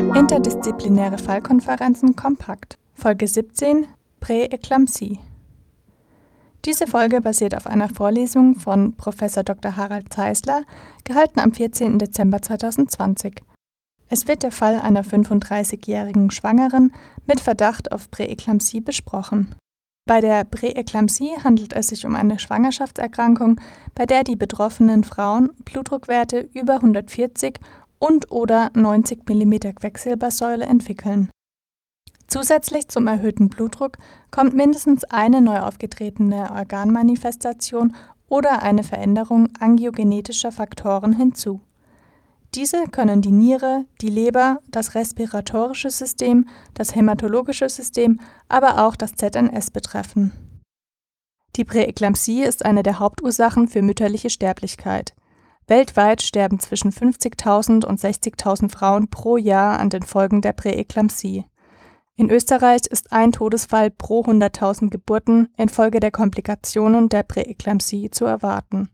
Interdisziplinäre Fallkonferenzen kompakt. Folge 17 Präeklampsie. Diese Folge basiert auf einer Vorlesung von Prof. Dr. Harald Zeisler, gehalten am 14. Dezember 2020. Es wird der Fall einer 35-jährigen Schwangeren mit Verdacht auf Präeklampsie besprochen. Bei der Präeklampsie handelt es sich um eine Schwangerschaftserkrankung, bei der die betroffenen Frauen Blutdruckwerte über 140 und/oder 90 mm Quecksilbersäule entwickeln. Zusätzlich zum erhöhten Blutdruck kommt mindestens eine neu aufgetretene Organmanifestation oder eine Veränderung angiogenetischer Faktoren hinzu diese können die Niere, die Leber, das respiratorische System, das hämatologische System, aber auch das ZNS betreffen. Die Präeklampsie ist eine der Hauptursachen für mütterliche Sterblichkeit. Weltweit sterben zwischen 50.000 und 60.000 Frauen pro Jahr an den Folgen der Präeklampsie. In Österreich ist ein Todesfall pro 100.000 Geburten infolge der Komplikationen der Präeklampsie zu erwarten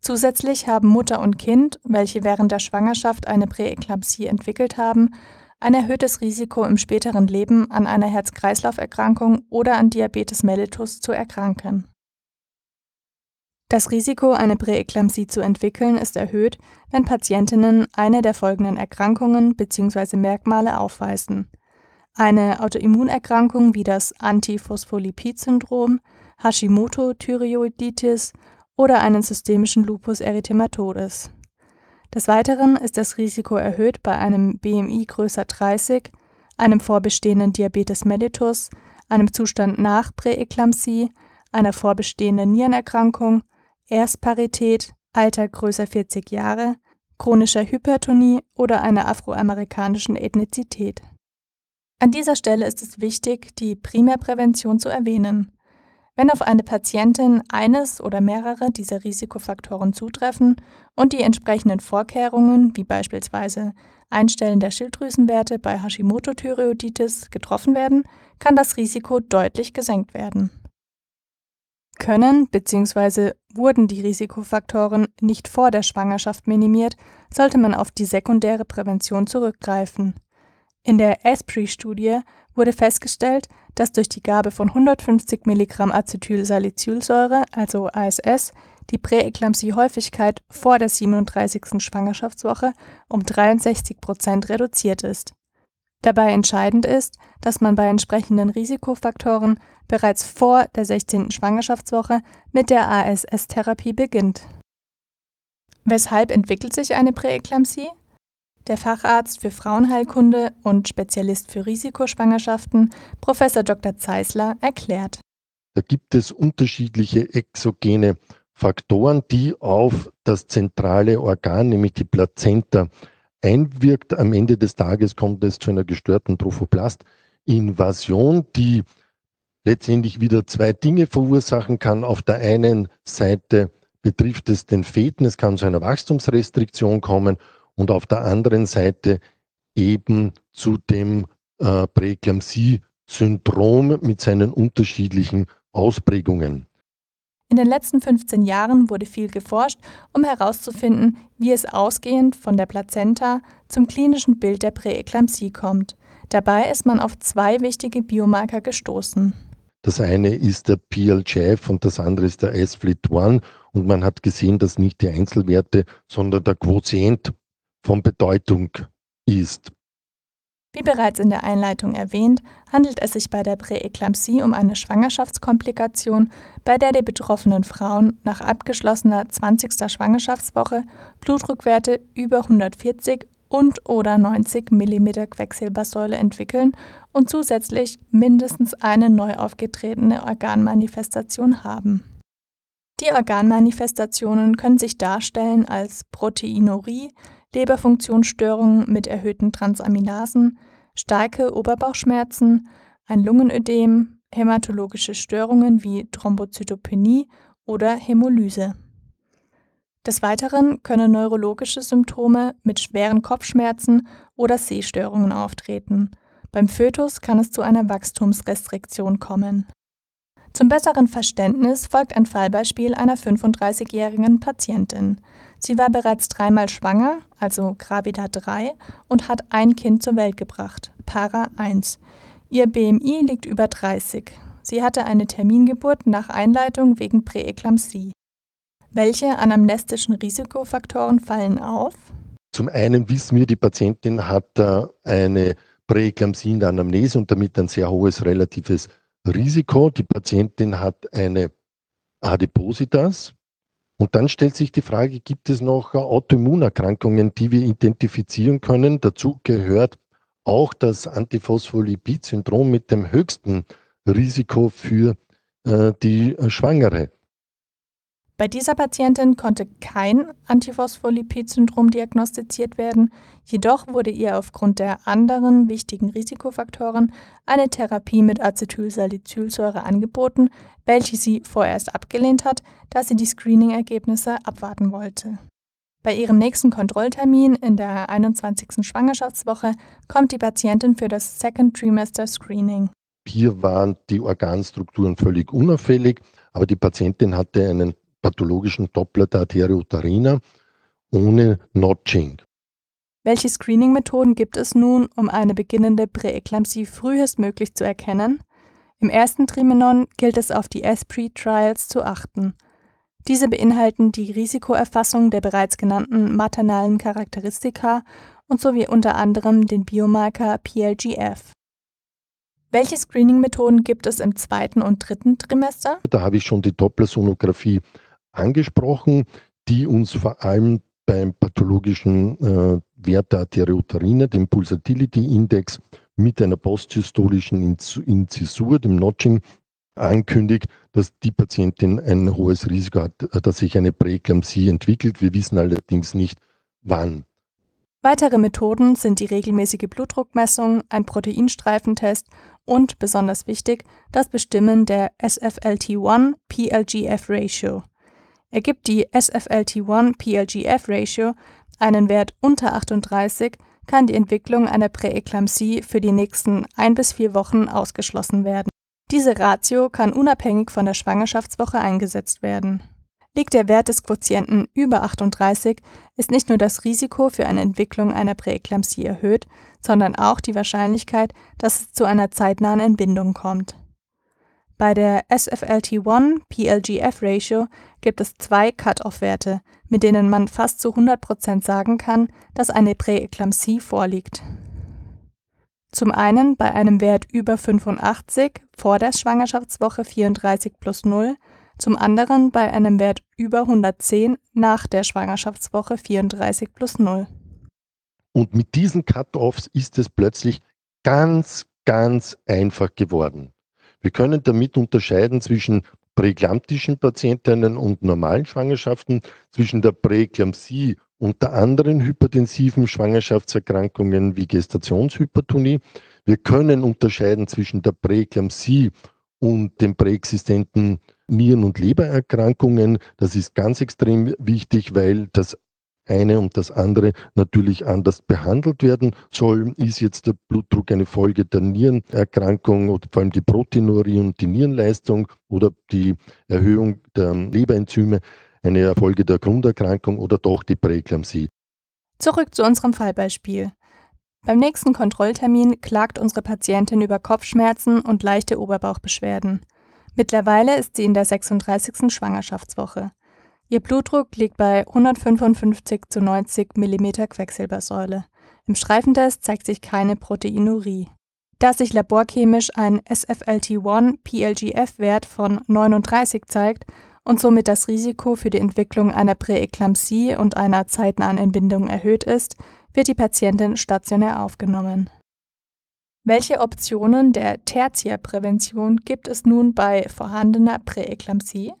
Zusätzlich haben Mutter und Kind, welche während der Schwangerschaft eine Präeklampsie entwickelt haben, ein erhöhtes Risiko im späteren Leben an einer Herz-Kreislauf-Erkrankung oder an Diabetes mellitus zu erkranken. Das Risiko, eine Präeklampsie zu entwickeln, ist erhöht, wenn Patientinnen eine der folgenden Erkrankungen bzw. Merkmale aufweisen: eine Autoimmunerkrankung wie das Antiphospholipid-Syndrom, Hashimoto-Thyreoiditis oder einen systemischen Lupus erythematodes. Des Weiteren ist das Risiko erhöht bei einem BMI größer 30, einem vorbestehenden Diabetes mellitus, einem Zustand nach Präeklampsie, einer vorbestehenden Nierenerkrankung, Erstparität, Alter größer 40 Jahre, chronischer Hypertonie oder einer afroamerikanischen Ethnizität. An dieser Stelle ist es wichtig, die Primärprävention zu erwähnen. Wenn auf eine Patientin eines oder mehrere dieser Risikofaktoren zutreffen und die entsprechenden Vorkehrungen, wie beispielsweise Einstellen der Schilddrüsenwerte bei Hashimoto-Thyreoiditis, getroffen werden, kann das Risiko deutlich gesenkt werden. Können bzw. wurden die Risikofaktoren nicht vor der Schwangerschaft minimiert, sollte man auf die sekundäre Prävention zurückgreifen. In der ESPRI-Studie wurde festgestellt, dass durch die Gabe von 150 Milligramm Acetylsalicylsäure, also ASS, die Präeklampsie-Häufigkeit vor der 37. Schwangerschaftswoche um 63 Prozent reduziert ist. Dabei entscheidend ist, dass man bei entsprechenden Risikofaktoren bereits vor der 16. Schwangerschaftswoche mit der ASS-Therapie beginnt. Weshalb entwickelt sich eine Präeklampsie? Der Facharzt für Frauenheilkunde und Spezialist für Risikoschwangerschaften, Prof. Dr. Zeisler, erklärt. Da gibt es unterschiedliche exogene Faktoren, die auf das zentrale Organ, nämlich die Plazenta, einwirkt. Am Ende des Tages kommt es zu einer gestörten Trophoblastinvasion, die letztendlich wieder zwei Dinge verursachen kann. Auf der einen Seite betrifft es den Feten, es kann zu einer Wachstumsrestriktion kommen und auf der anderen Seite eben zu dem äh, Präeklampsie-Syndrom mit seinen unterschiedlichen Ausprägungen. In den letzten 15 Jahren wurde viel geforscht, um herauszufinden, wie es ausgehend von der Plazenta zum klinischen Bild der Präeklampsie kommt. Dabei ist man auf zwei wichtige Biomarker gestoßen. Das eine ist der PLGF und das andere ist der S-FLIT1 und man hat gesehen, dass nicht die Einzelwerte, sondern der Quotient von Bedeutung ist. Wie bereits in der Einleitung erwähnt, handelt es sich bei der Präeklampsie um eine Schwangerschaftskomplikation, bei der die betroffenen Frauen nach abgeschlossener 20. Schwangerschaftswoche Blutdruckwerte über 140 und oder 90 mm Quecksilbersäule entwickeln und zusätzlich mindestens eine neu aufgetretene Organmanifestation haben. Die Organmanifestationen können sich darstellen als Proteinurie, Leberfunktionsstörungen mit erhöhten Transaminasen, starke Oberbauchschmerzen, ein Lungenödem, hämatologische Störungen wie Thrombozytopenie oder Hämolyse. Des Weiteren können neurologische Symptome mit schweren Kopfschmerzen oder Sehstörungen auftreten. Beim Fötus kann es zu einer Wachstumsrestriktion kommen. Zum besseren Verständnis folgt ein Fallbeispiel einer 35-jährigen Patientin. Sie war bereits dreimal schwanger, also Gravida 3, und hat ein Kind zur Welt gebracht, Para 1. Ihr BMI liegt über 30. Sie hatte eine Termingeburt nach Einleitung wegen Präeklampsie. Welche anamnestischen Risikofaktoren fallen auf? Zum einen wissen wir, die Patientin hat eine Präeklampsie in der Anamnese und damit ein sehr hohes relatives Risiko. Die Patientin hat eine Adipositas. Und dann stellt sich die Frage, gibt es noch Autoimmunerkrankungen, die wir identifizieren können? Dazu gehört auch das Antiphospholipid-Syndrom mit dem höchsten Risiko für äh, die Schwangere. Bei dieser Patientin konnte kein Antiphospholipid-Syndrom diagnostiziert werden, jedoch wurde ihr aufgrund der anderen wichtigen Risikofaktoren eine Therapie mit Acetylsalicylsäure angeboten, welche sie vorerst abgelehnt hat, da sie die Screening-Ergebnisse abwarten wollte. Bei ihrem nächsten Kontrolltermin in der 21. Schwangerschaftswoche kommt die Patientin für das Second Trimester Screening. Hier waren die Organstrukturen völlig unauffällig, aber die Patientin hatte einen pathologischen Doppler der Arterie uterina ohne Notching. Welche Screening-Methoden gibt es nun, um eine beginnende Präeklampsie frühestmöglich zu erkennen? Im ersten Trimenon gilt es auf die ESPRI-Trials zu achten. Diese beinhalten die Risikoerfassung der bereits genannten maternalen Charakteristika und sowie unter anderem den Biomarker PLGF. Welche Screening-Methoden gibt es im zweiten und dritten Trimester? Da habe ich schon die Dopplersonographie angesprochen, die uns vor allem beim pathologischen äh, Wert der Arteriuterine, dem Pulsatility-Index, mit einer posthystolischen Inzisur, dem Notching, ankündigt, dass die Patientin ein hohes Risiko hat, dass sich eine Präeklampsie entwickelt. Wir wissen allerdings nicht, wann. Weitere Methoden sind die regelmäßige Blutdruckmessung, ein Proteinstreifentest und, besonders wichtig, das Bestimmen der SFLT1-PLGF-Ratio. Ergibt die SFLT1-PLGF-Ratio einen Wert unter 38, kann die Entwicklung einer Präeklampsie für die nächsten ein bis vier Wochen ausgeschlossen werden. Diese Ratio kann unabhängig von der Schwangerschaftswoche eingesetzt werden. Liegt der Wert des Quotienten über 38, ist nicht nur das Risiko für eine Entwicklung einer Präeklampsie erhöht, sondern auch die Wahrscheinlichkeit, dass es zu einer zeitnahen Entbindung kommt. Bei der SFLT1-PLGF-Ratio gibt es zwei Cut-off-Werte, mit denen man fast zu 100% sagen kann, dass eine Präeklampsie vorliegt. Zum einen bei einem Wert über 85 vor der Schwangerschaftswoche 34 plus 0, zum anderen bei einem Wert über 110 nach der Schwangerschaftswoche 34 plus 0. Und mit diesen Cut-offs ist es plötzlich ganz, ganz einfach geworden. Wir können damit unterscheiden zwischen präeklamptischen Patientinnen und normalen Schwangerschaften, zwischen der Präeklampsie und der anderen hypertensiven Schwangerschaftserkrankungen wie Gestationshypertonie. Wir können unterscheiden zwischen der Präeklampsie und den präexistenten Nieren- und Lebererkrankungen. Das ist ganz extrem wichtig, weil das eine und das andere natürlich anders behandelt werden soll. Ist jetzt der Blutdruck eine Folge der Nierenerkrankung oder vor allem die Proteinurie und die Nierenleistung oder die Erhöhung der Leberenzyme eine Folge der Grunderkrankung oder doch die Präeklampsie? Zurück zu unserem Fallbeispiel. Beim nächsten Kontrolltermin klagt unsere Patientin über Kopfschmerzen und leichte Oberbauchbeschwerden. Mittlerweile ist sie in der 36. Schwangerschaftswoche. Ihr Blutdruck liegt bei 155 zu 90 mm Quecksilbersäule. Im Streifentest zeigt sich keine Proteinurie. Da sich laborchemisch ein SFLT1-PLGF-Wert von 39 zeigt und somit das Risiko für die Entwicklung einer Präeklampsie und einer zeitnahen Entbindung erhöht ist, wird die Patientin stationär aufgenommen. Welche Optionen der Tertiärprävention gibt es nun bei vorhandener Präeklampsie?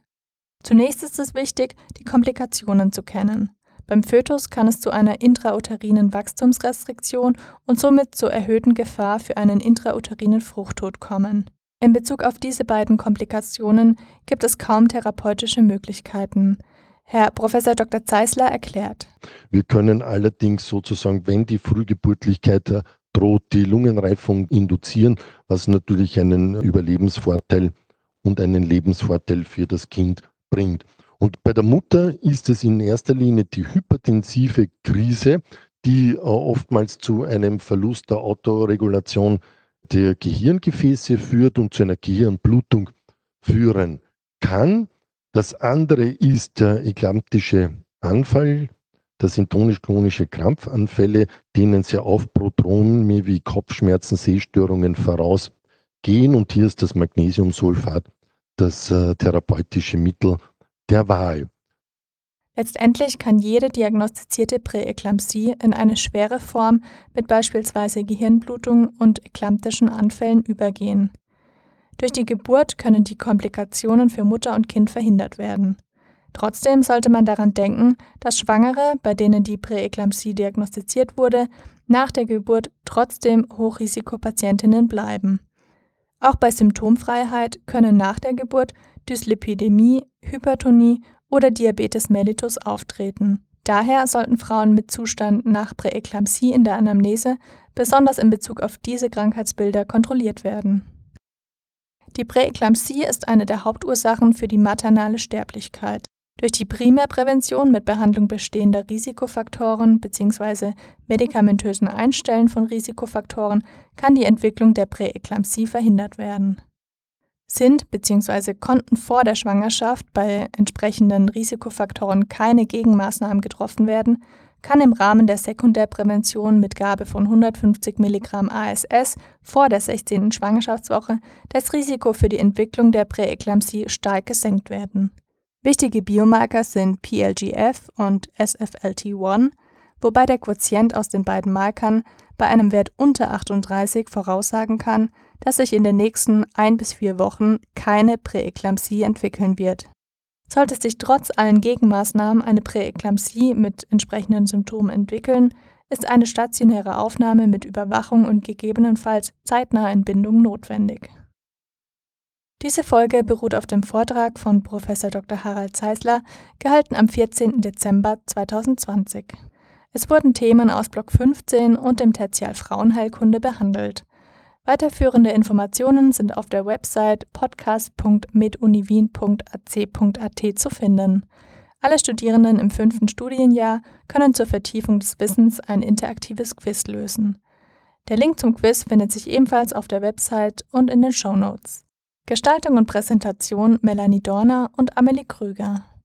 Zunächst ist es wichtig, die Komplikationen zu kennen. Beim Fötus kann es zu einer intrauterinen Wachstumsrestriktion und somit zur erhöhten Gefahr für einen intrauterinen Fruchttod kommen. In Bezug auf diese beiden Komplikationen gibt es kaum therapeutische Möglichkeiten. Herr Prof. Dr. Zeisler erklärt. Wir können allerdings sozusagen, wenn die Frühgeburtlichkeit droht, die Lungenreifung induzieren, was natürlich einen Überlebensvorteil und einen Lebensvorteil für das Kind bringt. Und bei der Mutter ist es in erster Linie die hypertensive Krise, die äh, oftmals zu einem Verlust der Autoregulation der Gehirngefäße führt und zu einer Gehirnblutung führen kann. Das andere ist der eklamptische Anfall. Das sind tonisch-chronische Krampfanfälle, denen sehr oft Prodrome wie Kopfschmerzen, Sehstörungen vorausgehen. Und hier ist das Magnesiumsulfat das äh, therapeutische Mittel der Wahl. Letztendlich kann jede diagnostizierte Präeklampsie in eine schwere Form mit beispielsweise Gehirnblutung und eklamptischen Anfällen übergehen. Durch die Geburt können die Komplikationen für Mutter und Kind verhindert werden. Trotzdem sollte man daran denken, dass Schwangere, bei denen die Präeklampsie diagnostiziert wurde, nach der Geburt trotzdem Hochrisikopatientinnen bleiben. Auch bei Symptomfreiheit können nach der Geburt Dyslipidämie, Hypertonie oder Diabetes mellitus auftreten. Daher sollten Frauen mit Zustand nach Präeklampsie in der Anamnese besonders in Bezug auf diese Krankheitsbilder kontrolliert werden. Die Präeklampsie ist eine der Hauptursachen für die maternale Sterblichkeit. Durch die Primärprävention mit Behandlung bestehender Risikofaktoren bzw. medikamentösen Einstellen von Risikofaktoren kann die Entwicklung der Präeklampsie verhindert werden. Sind bzw. konnten vor der Schwangerschaft bei entsprechenden Risikofaktoren keine Gegenmaßnahmen getroffen werden, kann im Rahmen der Sekundärprävention mit Gabe von 150 mg ASS vor der 16. Schwangerschaftswoche das Risiko für die Entwicklung der Präeklampsie stark gesenkt werden. Wichtige Biomarker sind PLGF und SFLT1, wobei der Quotient aus den beiden Markern bei einem Wert unter 38 voraussagen kann, dass sich in den nächsten ein bis vier Wochen keine Präeklampsie entwickeln wird. Sollte sich trotz allen Gegenmaßnahmen eine Präeklampsie mit entsprechenden Symptomen entwickeln, ist eine stationäre Aufnahme mit Überwachung und gegebenenfalls zeitnaher Entbindung notwendig. Diese Folge beruht auf dem Vortrag von Prof. Dr. Harald Zeisler, gehalten am 14. Dezember 2020. Es wurden Themen aus Block 15 und dem Tertial Frauenheilkunde behandelt. Weiterführende Informationen sind auf der Website podcast.meduniwien.ac.at zu finden. Alle Studierenden im fünften Studienjahr können zur Vertiefung des Wissens ein interaktives Quiz lösen. Der Link zum Quiz findet sich ebenfalls auf der Website und in den Show Notes. Gestaltung und Präsentation Melanie Dorner und Amelie Krüger.